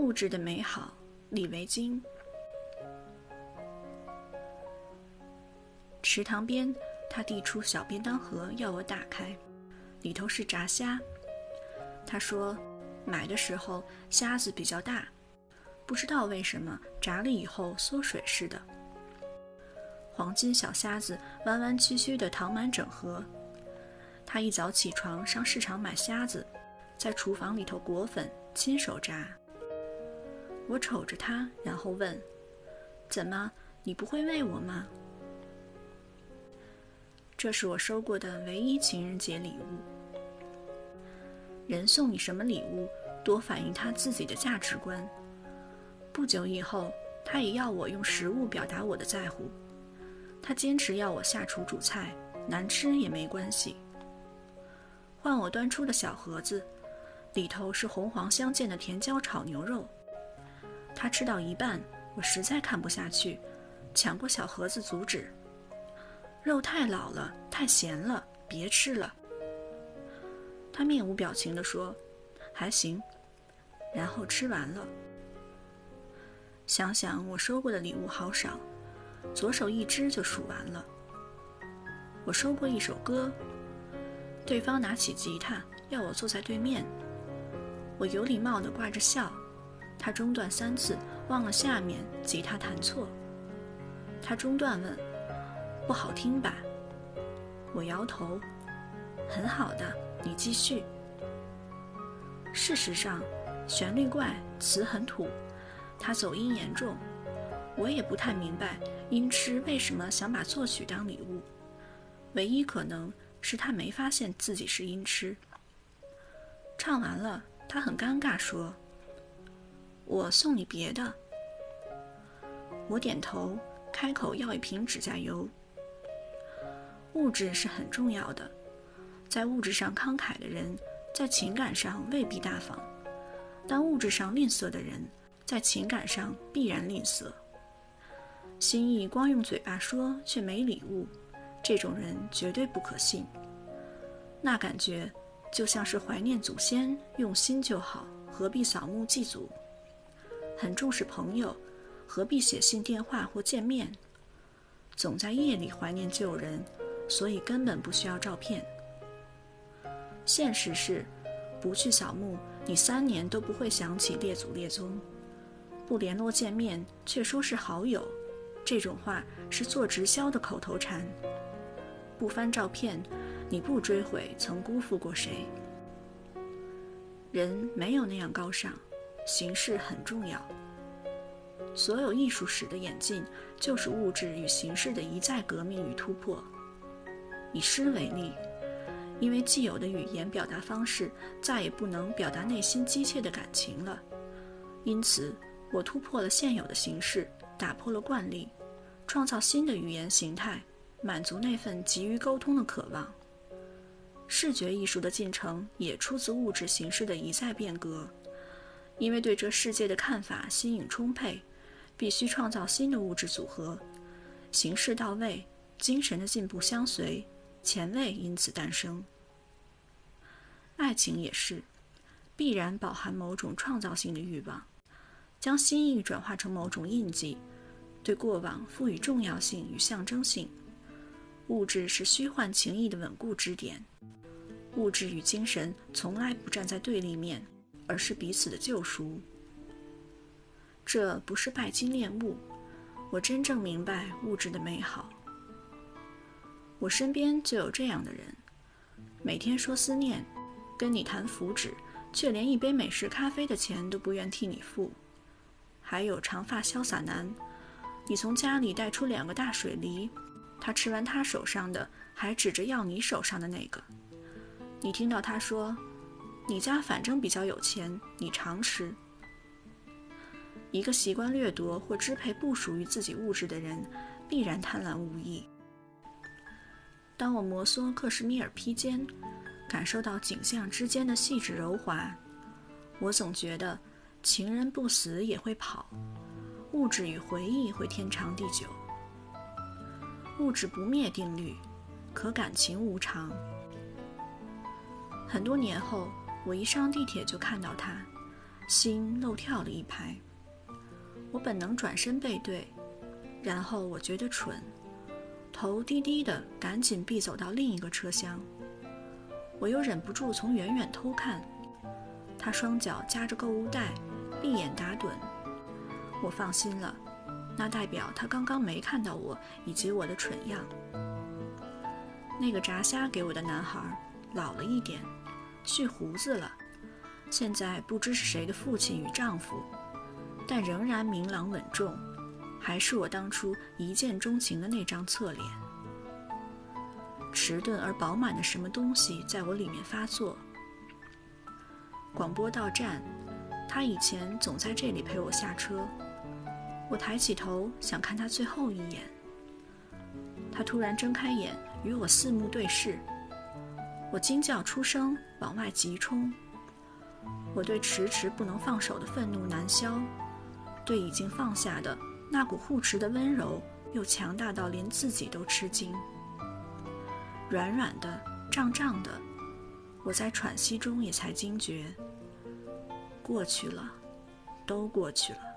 物质的美好，李维京。池塘边，他递出小便当盒要我打开，里头是炸虾。他说，买的时候虾子比较大，不知道为什么炸了以后缩水似的。黄金小虾子弯弯曲曲的躺满整盒。他一早起床上市场买虾子，在厨房里头裹粉，亲手炸。我瞅着他，然后问：“怎么，你不会喂我吗？”这是我收过的唯一情人节礼物。人送你什么礼物，多反映他自己的价值观。不久以后，他也要我用食物表达我的在乎。他坚持要我下厨煮菜，难吃也没关系。换我端出的小盒子，里头是红黄相间的甜椒炒牛肉。他吃到一半，我实在看不下去，抢过小盒子阻止。肉太老了，太咸了，别吃了。他面无表情地说：“还行。”然后吃完了。想想我收过的礼物好少，左手一只就数完了。我收过一首歌，对方拿起吉他要我坐在对面，我有礼貌地挂着笑。他中断三次，忘了下面吉他弹错。他中断问。不好听吧？我摇头。很好的，你继续。事实上，旋律怪，词很土，他走音严重。我也不太明白音痴为什么想把作曲当礼物。唯一可能是他没发现自己是音痴。唱完了，他很尴尬说：“我送你别的。”我点头，开口要一瓶指甲油。物质是很重要的，在物质上慷慨的人，在情感上未必大方；但物质上吝啬的人，在情感上必然吝啬。心意光用嘴巴说却没礼物，这种人绝对不可信。那感觉就像是怀念祖先，用心就好，何必扫墓祭祖？很重视朋友，何必写信、电话或见面？总在夜里怀念旧人。所以根本不需要照片。现实是，不去扫墓，你三年都不会想起列祖列宗；不联络见面，却说是好友，这种话是做直销的口头禅。不翻照片，你不追悔曾辜负过谁。人没有那样高尚，形式很重要。所有艺术史的演进，就是物质与形式的一再革命与突破。以诗为例，因为既有的语言表达方式再也不能表达内心机切的感情了，因此我突破了现有的形式，打破了惯例，创造新的语言形态，满足那份急于沟通的渴望。视觉艺术的进程也出自物质形式的一再变革，因为对这世界的看法新颖充沛，必须创造新的物质组合，形式到位，精神的进步相随。前卫因此诞生。爱情也是，必然饱含某种创造性的欲望，将心意转化成某种印记，对过往赋予重要性与象征性。物质是虚幻情意的稳固支点，物质与精神从来不站在对立面，而是彼此的救赎。这不是拜金恋物，我真正明白物质的美好。我身边就有这样的人，每天说思念，跟你谈福祉，却连一杯美式咖啡的钱都不愿替你付。还有长发潇洒男，你从家里带出两个大水梨，他吃完他手上的，还指着要你手上的那个。你听到他说：“你家反正比较有钱，你常吃。”一个习惯掠夺或支配不属于自己物质的人，必然贪婪无益。当我摩挲克什米尔披肩，感受到景象之间的细致柔滑，我总觉得情人不死也会跑，物质与回忆会天长地久。物质不灭定律，可感情无常。很多年后，我一上地铁就看到他，心漏跳了一拍。我本能转身背对，然后我觉得蠢，头低低的，赶紧避走到另一个车厢。我又忍不住从远远偷看，他双脚夹着购物袋，闭眼打盹。我放心了，那代表他刚刚没看到我以及我的蠢样。那个炸虾给我的男孩老了一点，蓄胡子了，现在不知是谁的父亲与丈夫。但仍然明朗稳重，还是我当初一见钟情的那张侧脸。迟钝而饱满的什么东西在我里面发作。广播到站，他以前总在这里陪我下车。我抬起头想看他最后一眼，他突然睁开眼与我四目对视，我惊叫出声往外急冲。我对迟迟不能放手的愤怒难消。对已经放下的那股护持的温柔，又强大到连自己都吃惊。软软的，胀胀的，我在喘息中也才惊觉，过去了，都过去了。